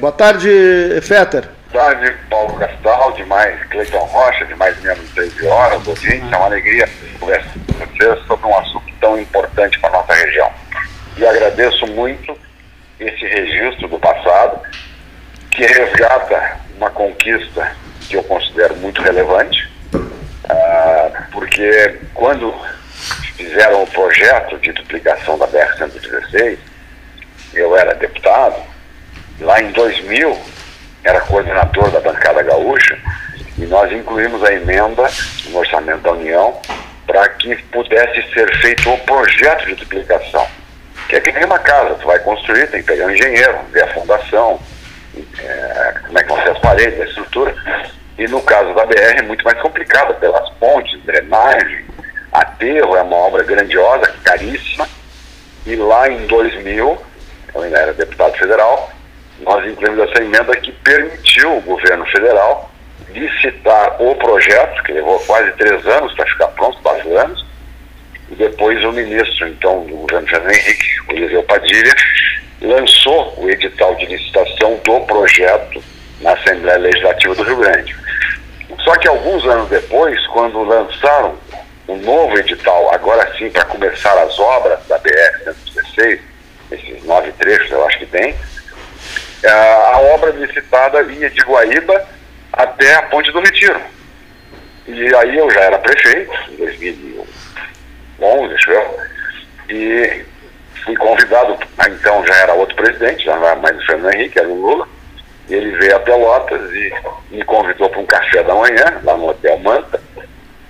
Boa tarde, Fetter. Boa tarde, Paulo Castal, demais Cleiton Rocha, demais membros do 13 horas, ouvintes. É uma alegria conversar com vocês sobre um assunto tão importante para a nossa região. E agradeço muito esse registro do passado, que resgata uma conquista que eu considero muito relevante, uh, porque quando fizeram o projeto de duplicação da BR-116, eu era deputado, lá em 2000 era coordenador da bancada gaúcha, e nós incluímos a emenda no orçamento da União para que pudesse ser feito o projeto de duplicação. Que é que nem uma casa, tu vai construir, tem que pegar um engenheiro, ver a fundação, é, como é que vão ser as paredes, a estrutura. E no caso da BR é muito mais complicada, pelas pontes, drenagem, aterro, é uma obra grandiosa, caríssima. E lá em 2000, eu ainda era deputado federal, nós incluímos essa emenda que permitiu o governo federal licitar o projeto, que levou quase três anos para ficar pronto, quatro anos, e depois o ministro, então, do governo Fernando Henrique, o Padilha, lançou o edital de licitação do projeto na Assembleia Legislativa do Rio Grande. Só que alguns anos depois, quando lançaram o novo edital, agora sim, para começar as obras da BR-116, esses nove trechos eu acho que tem, a obra licitada ia de Guaíba até a Ponte do Retiro. E aí eu já era prefeito, em 2011, acho eu, e fui convidado, então já era outro presidente, já não era mais o Fernando Henrique, era o Lula, ele veio a Pelotas e me convidou para um café da manhã, lá no Hotel Manta,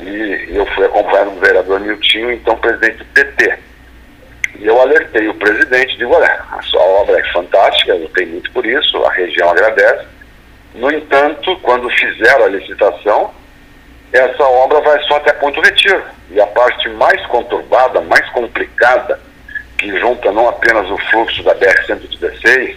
e eu fui acompanhado do vereador Miltinho, então presidente do PT. E eu alertei o presidente, digo, olha, a sua obra é fantástica, eu tenho muito por isso, a região agradece. No entanto, quando fizeram a licitação, essa obra vai só até Ponto Retiro. E a parte mais conturbada, mais complicada, que junta não apenas o fluxo da BR-116,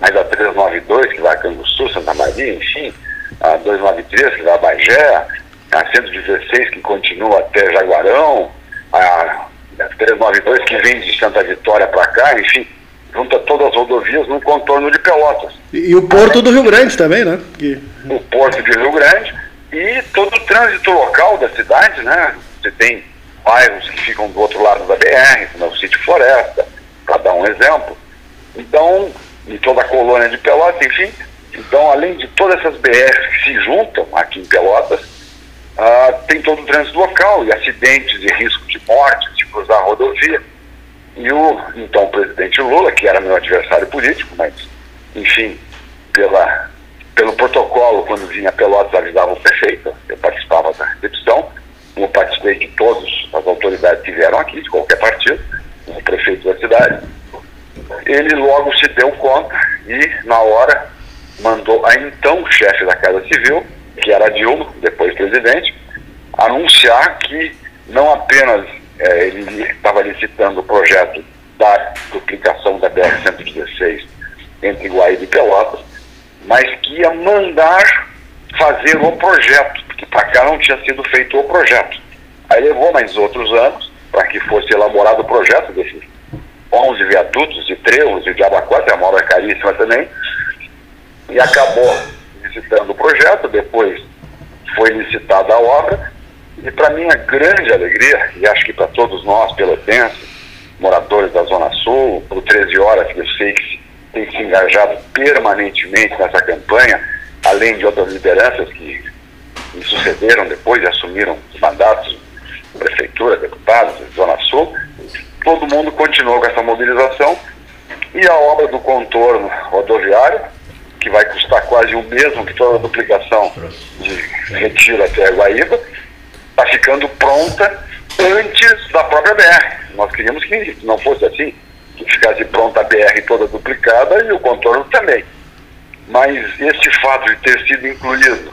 mas a 392, que vai a Canguçu, Santa Maria, enfim, a 293, que vai a Bagé, a 116, que continua até Jaguarão, a 392, que vem de Santa Vitória para cá, enfim, junta todas as rodovias no contorno de Pelotas. E, e o Porto do Rio Grande também, né? Que... O Porto de Rio Grande e todo o trânsito local da cidade, né? Você tem bairros que ficam do outro lado da BR, como é o Sítio Floresta, para dar um exemplo. Então, e toda a colônia de Pelotas, enfim. Então, além de todas essas BRs que se juntam aqui em Pelotas, ah, tem todo o trânsito local e acidentes e risco de morte, de cruzar a rodovia. E o então presidente Lula, que era meu adversário político, mas, enfim, pela, pelo protocolo, quando vinha Pelotas, avisava o prefeito, eu participava da recepção, como participei de todas as autoridades que vieram aqui, de qualquer partido, o prefeito da cidade, ele logo se deu conta e, na hora, mandou a então chefe da Casa Civil, que era Dilma, depois presidente, anunciar que não apenas é, ele estava licitando o projeto da duplicação da BR-116 entre Guaíba e Pelotas, mas que ia mandar fazer o projeto, porque para cá não tinha sido feito o projeto. Aí levou mais outros anos para que fosse elaborado o projeto desses 11 viadutos e trevos e Abacuata, é uma obra caríssima também, e acabou licitando o projeto, depois foi licitada a obra, e para minha grande alegria, e acho que para todos nós, pelotenses, moradores da Zona Sul, por 13 horas, que eu sei que tem se engajado permanentemente nessa campanha, além de outras lideranças que me sucederam depois e assumiram os mandatos, prefeitura, deputados, Zona Sul, todo mundo continuou com essa mobilização. E a obra do contorno rodoviário, que vai custar quase o mesmo que toda a duplicação de retiro até Guaíba, está ficando pronta antes da própria BR. Nós queríamos que não fosse assim, que ficasse pronta a BR toda duplicada e o contorno também. Mas este fato de ter sido incluído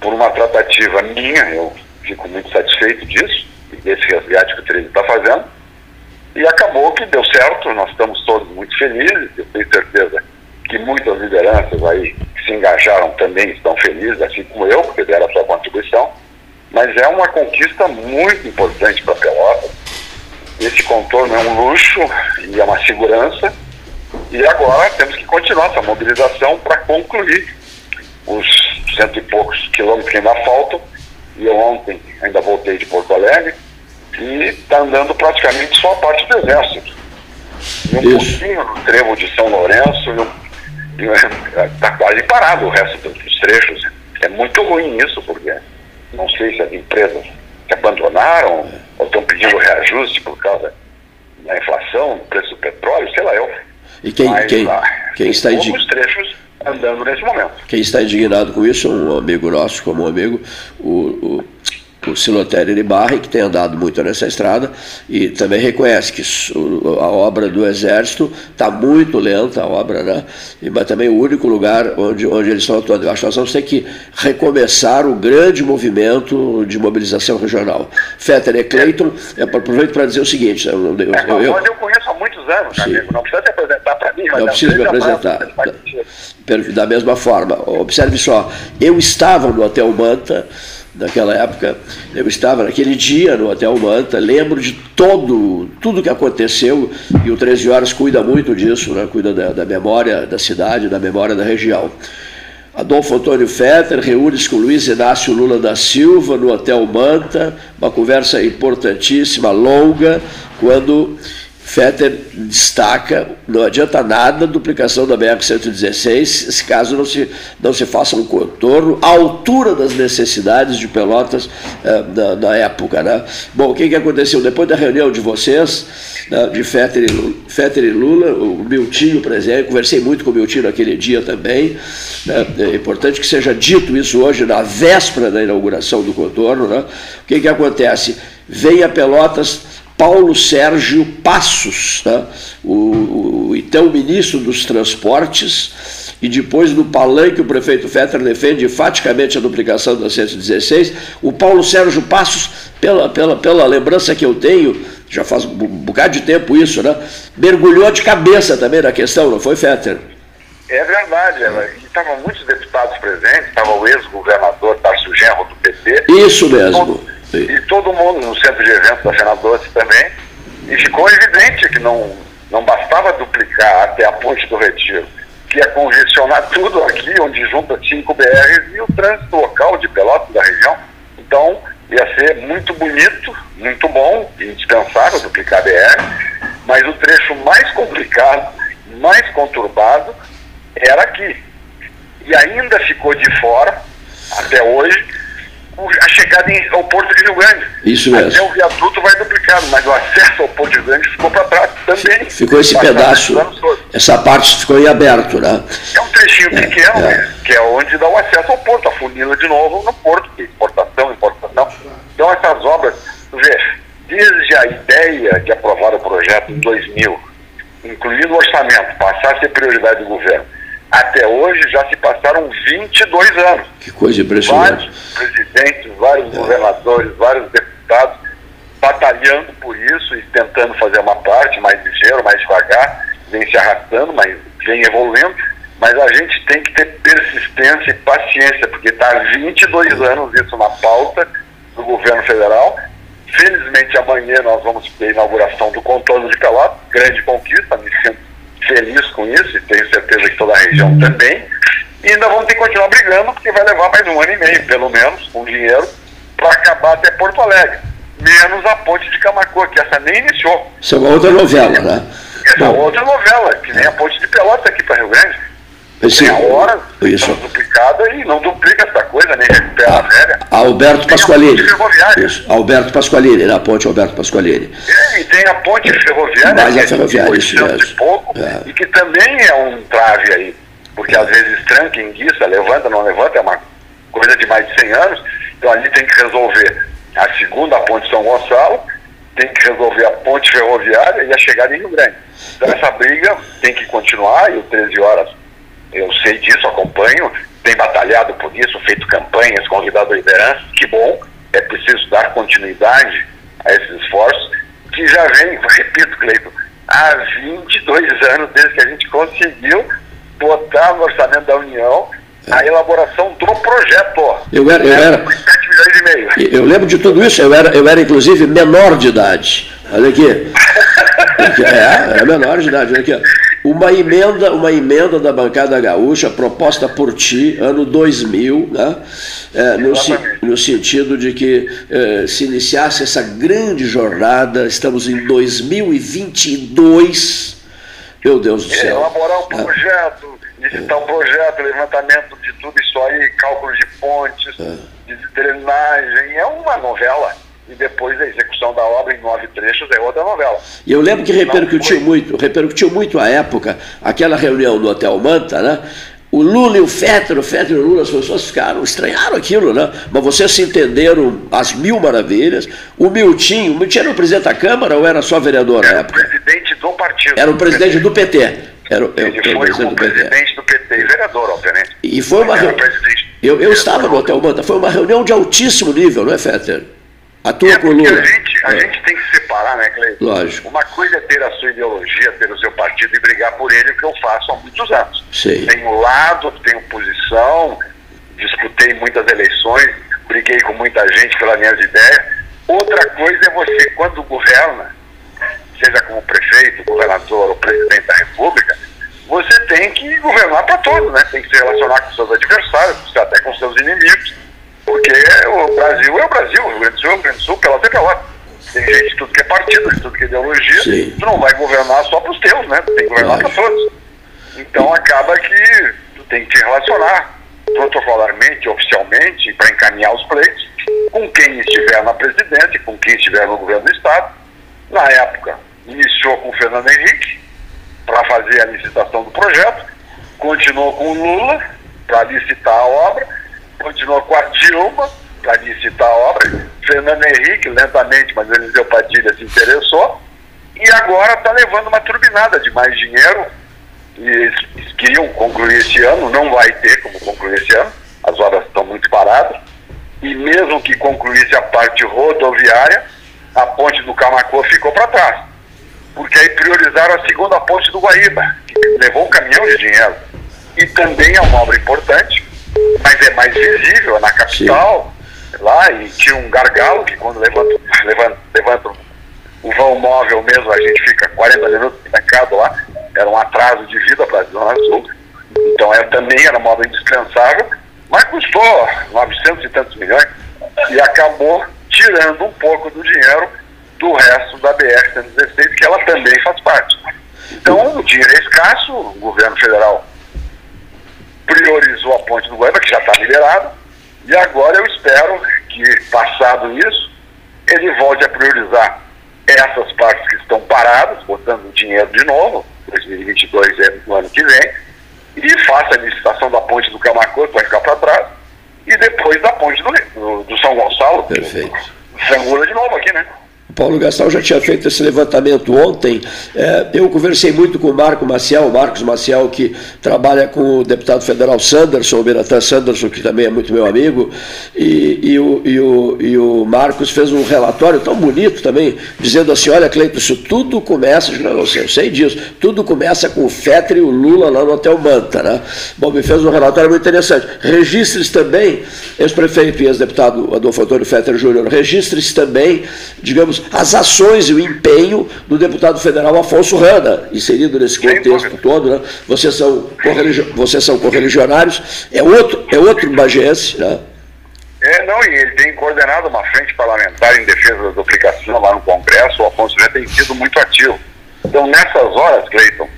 por uma tratativa minha, eu fico muito satisfeito disso, desse resgate que o 13 está fazendo, e acabou que deu certo, nós estamos todos muito felizes, eu tenho certeza que muitas lideranças aí que se engajaram também estão felizes, assim como eu, porque deram a sua contribuição, mas é uma conquista muito importante para Pelotas. Esse contorno é um luxo e é uma segurança, E agora temos que continuar essa mobilização para concluir os cento e poucos quilômetros que ainda faltam. E eu ontem ainda voltei de Porto Alegre e está andando praticamente só a parte do exército. E um Isso. pouquinho no trevo de São Lourenço está quase parado o resto dos trechos. É muito ruim isso, porque não sei se as empresas se abandonaram ou estão pedindo reajuste por causa da inflação, do preço do petróleo, sei lá eu. E quem, Mas, quem, lá, quem está indignado? trechos andando nesse momento. Quem está indignado com isso, um amigo nosso, como um amigo, o, o Silotério de Barre, que tem andado muito nessa estrada, e também reconhece que a obra do Exército está muito lenta, a obra, né? mas também o único lugar onde, onde eles estão atuando. Eu acho que nós vamos ter que recomeçar o grande movimento de mobilização regional. Fetter e Cleiton, eu aproveito para dizer o seguinte. Eu, eu, eu, eu, eu conheço há muitos anos, amigo. não precisa se apresentar para mim. Mas não precisa me apresentar. Da mesma forma, observe só, eu estava no Hotel Manta, naquela época, eu estava naquele dia no Hotel Manta, lembro de todo, tudo que aconteceu, e o 13 Horas cuida muito disso, né? cuida da, da memória da cidade, da memória da região. Adolfo Antônio Fetter reúne-se com Luiz Inácio Lula da Silva no Hotel Manta, uma conversa importantíssima, longa, quando Fetter destaca, não adianta nada a duplicação da BR-116, se caso não se, não se faça um contorno à altura das necessidades de Pelotas eh, na, na, época. Né? Bom, o que, que aconteceu? Depois da reunião de vocês, né, de Fetter e, Lula, Fetter e Lula, o Miltinho presente, conversei muito com o Miltinho naquele dia também, né? é importante que seja dito isso hoje, na véspera da inauguração do contorno. Né? O que, que acontece? Vem a Pelotas Paulo Sérgio Passos, tá? o, o, então ministro dos Transportes, e depois no palanque o prefeito Fetter defende enfaticamente a duplicação da 116, o Paulo Sérgio Passos, pela, pela, pela lembrança que eu tenho, já faz um bocado de tempo isso, né? mergulhou de cabeça também na questão, não foi, Fetter? É verdade, estavam muitos deputados presentes, estava o ex-governador Tarso Genro do PT. Isso mesmo. E todo mundo no centro de eventos da Fena Doce também. E ficou evidente que não, não bastava duplicar até a ponte do Retiro, que ia congestionar tudo aqui, onde junta cinco BRs e o trânsito local de Pelotas da região. Então, ia ser muito bonito, muito bom, indispensável duplicar BR, mas o trecho mais complicado, mais conturbado, era aqui. E ainda ficou de fora, até hoje, a chegada em, ao Porto de Rio Grande. Isso mesmo. Até o viaduto vai duplicado, mas o acesso ao Porto de Rio Grande ficou para trás também. Ficou esse pedaço, essa parte ficou em aberto, né? É um trechinho é, pequeno, é. que é onde dá o acesso ao porto, a funila de novo no porto, exportação, importação. Então essas obras, vê, desde a ideia de aprovar o projeto em 2000, incluindo o orçamento, passar a ser prioridade do governo, até hoje já se passaram 22 anos. Que coisa impressionante. Vários presidentes, vários é. governadores, vários deputados batalhando por isso e tentando fazer uma parte mais ligeiro, mais devagar, vem se arrastando, mas vem evoluindo. Mas a gente tem que ter persistência e paciência, porque está há 22 anos isso na pauta do governo federal. Felizmente amanhã nós vamos ter a inauguração do contorno de Pelotas, grande conquista, me feliz com isso e tenho certeza que toda a região também. E ainda vamos ter que continuar brigando, porque vai levar mais um ano e meio, pelo menos, com dinheiro, para acabar até Porto Alegre. Menos a ponte de Camacuã, que essa nem iniciou. Isso é uma outra novela, né? Essa é outra novela, que nem a ponte de Pelotas aqui para Rio Grande. Sim, tem a hora isso. duplicada e não duplica essa coisa, nem recupera a, a velha. Alberto Pasqualini. Isso, Alberto Pasqualini, na ponte Alberto Pasqualini. É, e tem a ponte ferroviária, Mais a é ferroviária, isso mesmo. Pouco, é. e que também é um trave aí, porque é. às vezes tranca, enguiça, levanta, não levanta, é uma coisa de mais de 100 anos, então ali tem que resolver a segunda ponte São Gonçalo, tem que resolver a ponte ferroviária e a chegada em Rio Grande. Então essa briga tem que continuar e o 13 horas eu sei disso, acompanho, tem batalhado por isso, feito campanhas, convidado a liderança, que bom, é preciso dar continuidade a esses esforços, que já vem, repito, Cleiton, há 22 anos desde que a gente conseguiu botar no orçamento da União a elaboração do projeto. Eu era, eu era, eu lembro de tudo isso, eu era, eu era inclusive menor de idade. Olha aqui. É, era menor de idade, olha aqui. Uma emenda, uma emenda da bancada gaúcha proposta por ti, ano 2000, né? É, no, no, sentido de que é, se iniciasse essa grande jornada, estamos em 2022, meu Deus do céu. Elaborar um ah. projeto, licitar um projeto, levantamento de tudo isso aí, cálculos de pontes, ah. de drenagem, é uma novela e depois a execução da obra em nove trechos é outra novela. E eu lembro que repercutiu muito, repercutiu muito à época aquela reunião do Hotel Manta, né? O Lula e o Fetter, o Fetter e o Lula, as pessoas ficaram, estranharam aquilo, né? Mas vocês se entenderam às mil maravilhas. O Miltinho, o Miltinho era o presidente da Câmara ou era só vereador era na época? Era o presidente do partido. Era o presidente do PT. Era, Ele foi presidente do PT. presidente do PT e vereador, obviamente. E foi uma reunião. Eu, eu estava no Hotel Manta, foi uma reunião de altíssimo nível, não é, Fetter? A tua é coluna. A gente, a é. gente tem que separar, né, Cleiton? Lógico. Uma coisa é ter a sua ideologia, ter o seu partido e brigar por ele, o que eu faço há muitos anos. Sim. Tenho lado, tenho posição, disputei muitas eleições, briguei com muita gente pelas minhas ideias. Outra coisa é você, quando governa, seja como prefeito, governador ou presidente da República, você tem que governar para todos, né? Tem que se relacionar com seus adversários, até com seus inimigos porque o Brasil é o Brasil, o Rio Grande do Sul é o Rio Grande do Sul, pela é. Tem gente de tudo que é partido, de tudo que é ideologia. Sim. Tu não vai governar só para os teus, né? Tu tem que governar para todos. Então acaba que tu tem que te relacionar protocolarmente, oficialmente, para encaminhar os pleitos com quem estiver na presidência, com quem estiver no governo do Estado. Na época, iniciou com o Fernando Henrique para fazer a licitação do projeto, continuou com o Lula para licitar a obra continuou com a Dilma, para licitar a obra, Fernando Henrique, lentamente, mas Eliseu Padilha se interessou, e agora está levando uma turbinada de mais dinheiro, e eles queriam concluir esse ano, não vai ter como concluir esse ano, as obras estão muito paradas, e mesmo que concluísse a parte rodoviária, a ponte do Camacô ficou para trás, porque aí priorizaram a segunda ponte do Guaíba, que levou um caminhão de dinheiro, e também é uma obra importante, mas é mais visível, é na capital, Sim. lá, e tinha um gargalo que quando levanta, levanta, levanta o vão móvel mesmo, a gente fica 40 minutos trancado lá, era um atraso de vida para a Zona Sul, então é, também era uma obra indispensável, mas custou 900 e tantos milhões e acabou tirando um pouco do dinheiro do resto da BR-116, que ela também faz parte. Então, o dinheiro é escasso, o governo federal priorizou a ponte do Guaíba, que já está liberada, e agora eu espero que, passado isso, ele volte a priorizar essas partes que estão paradas, botando dinheiro de novo, 2022 é no ano que vem, e faça a licitação da ponte do Camacô, que vai ficar para trás, e depois da ponte do, do, do São Gonçalo. Perfeito. Sangula de novo aqui, né? Paulo Gastal já tinha feito esse levantamento ontem. É, eu conversei muito com o Marco Maciel, Marcos Maciel, que trabalha com o deputado federal Sanderson, o Beratã Sanderson, que também é muito meu amigo, e, e, o, e, o, e o Marcos fez um relatório tão bonito também, dizendo assim: olha, Cleiton, isso tudo começa, eu sei, eu sei disso, tudo começa com o Fetter e o Lula lá no Hotel Manta. Né? Bom, me fez um relatório muito interessante. Registre-se também, ex-prefeito e ex-deputado Adolfo Antônio Fetter Júnior, registre-se também, digamos, as ações e o empenho do deputado federal Afonso Rana, inserido nesse contexto todo. Né? Vocês, são vocês são correligionários, é outro, é outro bagense, né? É, não, e ele tem coordenado uma frente parlamentar em defesa da duplicação lá no Congresso, o Afonso Rana tem sido muito ativo. Então, nessas horas, Cleiton,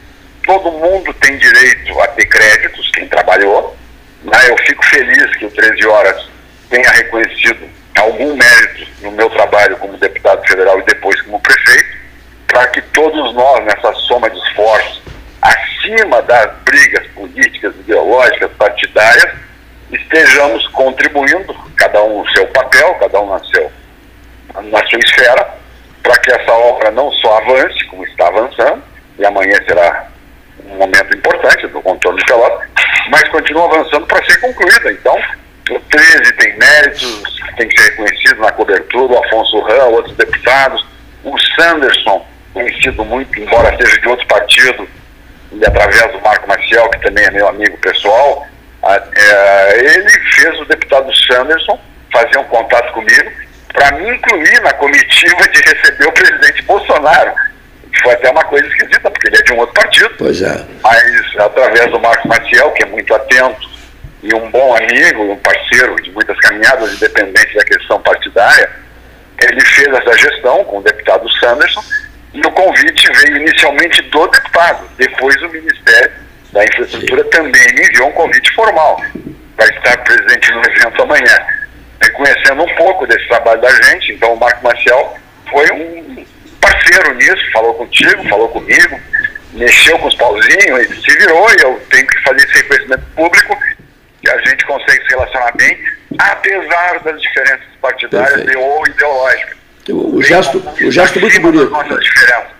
todo mundo tem direito a ter créditos, quem trabalhou. Né? Eu fico feliz que o 13 Horas tenha reconhecido algum mérito no meu trabalho como deputado federal e depois como prefeito, para que todos nós, nessa soma de esforços, acima das brigas políticas, ideológicas, partidárias, estejamos contribuindo, cada um no seu papel, cada um na, seu, na sua esfera, para que essa obra não só avance, como está avançando, e amanhã será um momento importante do contorno de Pelotas, mas continue avançando para ser concluída. Então, o 13 tem méritos, tem que ser reconhecido na cobertura, o Afonso Ram, outros deputados, o Sanderson, conhecido muito, embora seja de outro partido, e através do Marco Maciel, que também é meu amigo pessoal, é, ele fez o deputado Sanderson fazer um contato comigo para me incluir na comitiva de receber o presidente Bolsonaro. foi até uma coisa esquisita, porque ele é de um outro partido. Pois é. Mas através do Marcos Maciel, que é muito atento, e um bom amigo, um parceiro de muitas caminhadas, independente da questão partidária, ele fez essa gestão com o deputado Sanderson, e o convite veio inicialmente do deputado. Depois o Ministério da Infraestrutura também me enviou um convite formal para estar presente no evento amanhã. Reconhecendo um pouco desse trabalho da gente, então o Marco Maciel foi um parceiro nisso, falou contigo, falou comigo, mexeu com os pauzinhos, ele se virou e eu tenho que fazer esse reconhecimento público a gente consegue se relacionar bem, apesar das diferenças partidárias e ou ideológicas. O, gesto, o gesto muito bonito.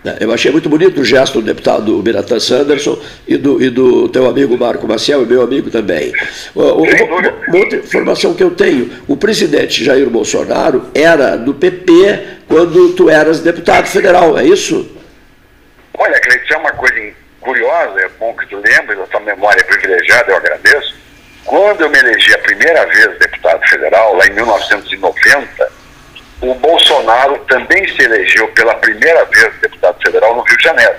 É, eu achei muito bonito o gesto do deputado Biratan Sanderson e do, e do teu amigo Marco Maciel e meu amigo também. Uma, uma outra informação que eu tenho: o presidente Jair Bolsonaro era do PP quando tu eras deputado federal, é isso? Olha, Cleiton, é uma coisa curiosa, é bom que tu lembres, a tua memória é privilegiada, eu agradeço. Quando eu me elegi a primeira vez deputado federal, lá em 1990, o Bolsonaro também se elegeu pela primeira vez deputado federal no Rio de Janeiro.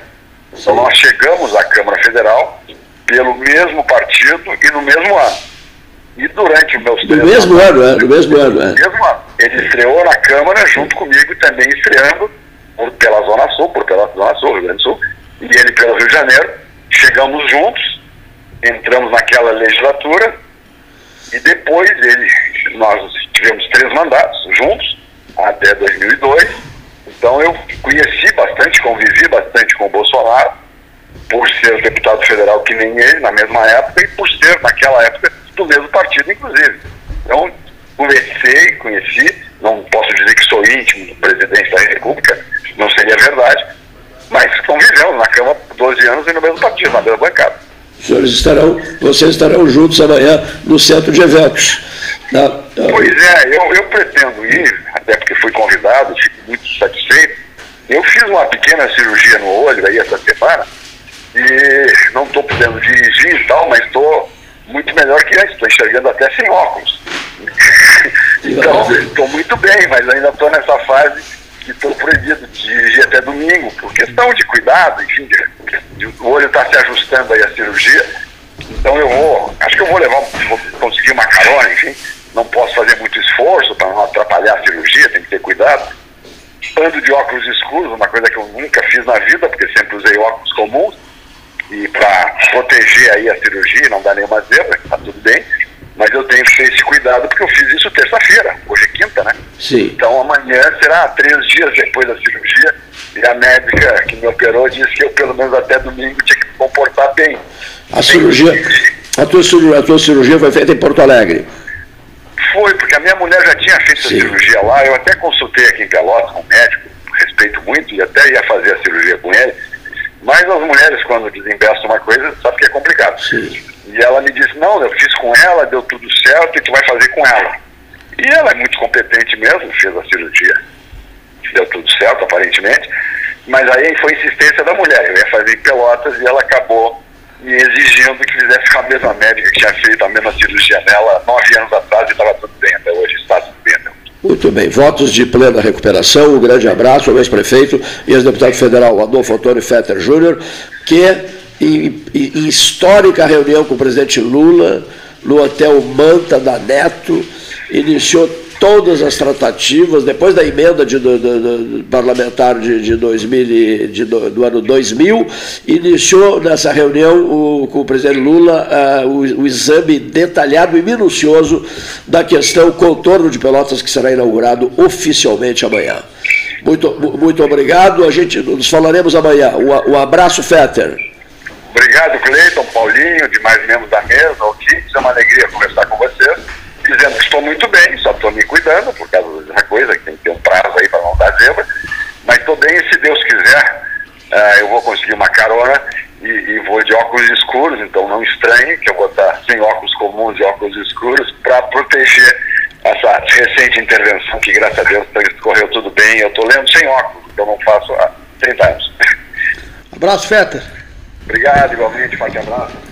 Então nós chegamos à Câmara Federal pelo mesmo partido e no mesmo ano. E durante os meus três mesmo ano, é, do mesmo ano, é. mesmo ano. Ele estreou na Câmara junto comigo também estreando por, pela Zona Sul, por pela Zona Sul, Rio Grande do Sul, e ele pelo Rio de Janeiro. Chegamos juntos, entramos naquela legislatura e depois ele, nós tivemos três mandatos juntos até 2002. Então eu conheci bastante, convivi bastante com o Bolsonaro, por ser deputado federal que nem ele, na mesma época, e por ser, naquela época, do mesmo partido, inclusive. Então, conversei, conheci, não posso dizer que sou íntimo do presidente da República, não seria verdade, mas convivemos na Câmara 12 anos e no mesmo partido, na mesma bancada. Os senhores estarão, vocês estarão juntos amanhã no centro de eventos. Tá? Pois é, eu, eu pretendo ir, até porque fui convidado, fico muito satisfeito. Eu fiz uma pequena cirurgia no olho aí essa semana e não estou podendo dirigir e tal, mas estou muito melhor que antes, estou enxergando até sem óculos. então, estou muito bem, mas ainda estou nessa fase que proibido de dirigir até domingo, por questão de cuidado, enfim, de, de, o olho está se ajustando aí à cirurgia. Então eu vou, acho que eu vou levar, vou conseguir uma carona, enfim, não posso fazer muito esforço para não atrapalhar a cirurgia, tem que ter cuidado. Ando de óculos escuros, uma coisa que eu nunca fiz na vida, porque sempre usei óculos comuns, e para proteger aí a cirurgia, não dar nenhuma zebra, tá tudo bem, mas eu tenho que ter esse cuidado porque eu fiz isso terça-feira, hoje é quinta, né? Sim. Então amanhã será três dias depois da cirurgia, e a médica que me operou disse que eu pelo menos até domingo tinha que me comportar bem. A cirurgia, a tua, a tua cirurgia foi feita em Porto Alegre? Foi, porque a minha mulher já tinha feito Sim. a cirurgia lá, eu até consultei aqui em Pelotas com um médico, respeito muito, e até ia fazer a cirurgia com ele, mas as mulheres, quando desinvestem uma coisa, sabe que é complicado. Sim. E ela me disse, não, eu fiz com ela, deu tudo certo, e tu vai fazer com ela. E ela é muito competente mesmo, fez a cirurgia. Deu tudo certo, aparentemente. Mas aí foi insistência da mulher. Eu ia fazer em Pelotas e ela acabou me exigindo que fizesse com a mesma médica que tinha feito a mesma cirurgia nela nove anos atrás e estava tudo bem até hoje, está tudo bem. Muito bem, votos de plena recuperação, um grande abraço ao ex-prefeito e ex-deputado federal Adolfo Antônio Fetter Júnior, que em, em, histórica reunião com o presidente Lula, no hotel Manta da Neto, iniciou todas as tratativas, depois da emenda de, do, do, do parlamentar de, de 2000, de, do, ano 2000, iniciou nessa reunião o, com o presidente Lula uh, o, o, exame detalhado e minucioso da questão contorno de Pelotas, que será inaugurado oficialmente amanhã. Muito, muito obrigado, a gente nos falaremos amanhã. Um, um abraço, Fetter. Obrigado, Cleiton, Paulinho, demais membros da mesa, ouvintes, é uma alegria conversar com vocês dizendo que estou muito bem, só estou me cuidando por causa dessa coisa, que tem que ter um prazo aí para não dar zebra, mas estou bem e se Deus quiser, uh, eu vou conseguir uma carona e, e, vou de óculos escuros, então não estranhe que eu vou estar sem óculos comuns e óculos escuros para proteger essa recente intervenção que graças a Deus correu tudo bem, eu estou lendo sem óculos, então não faço há 30 anos. Abraço, Feta. Obrigado, igualmente, forte abraço.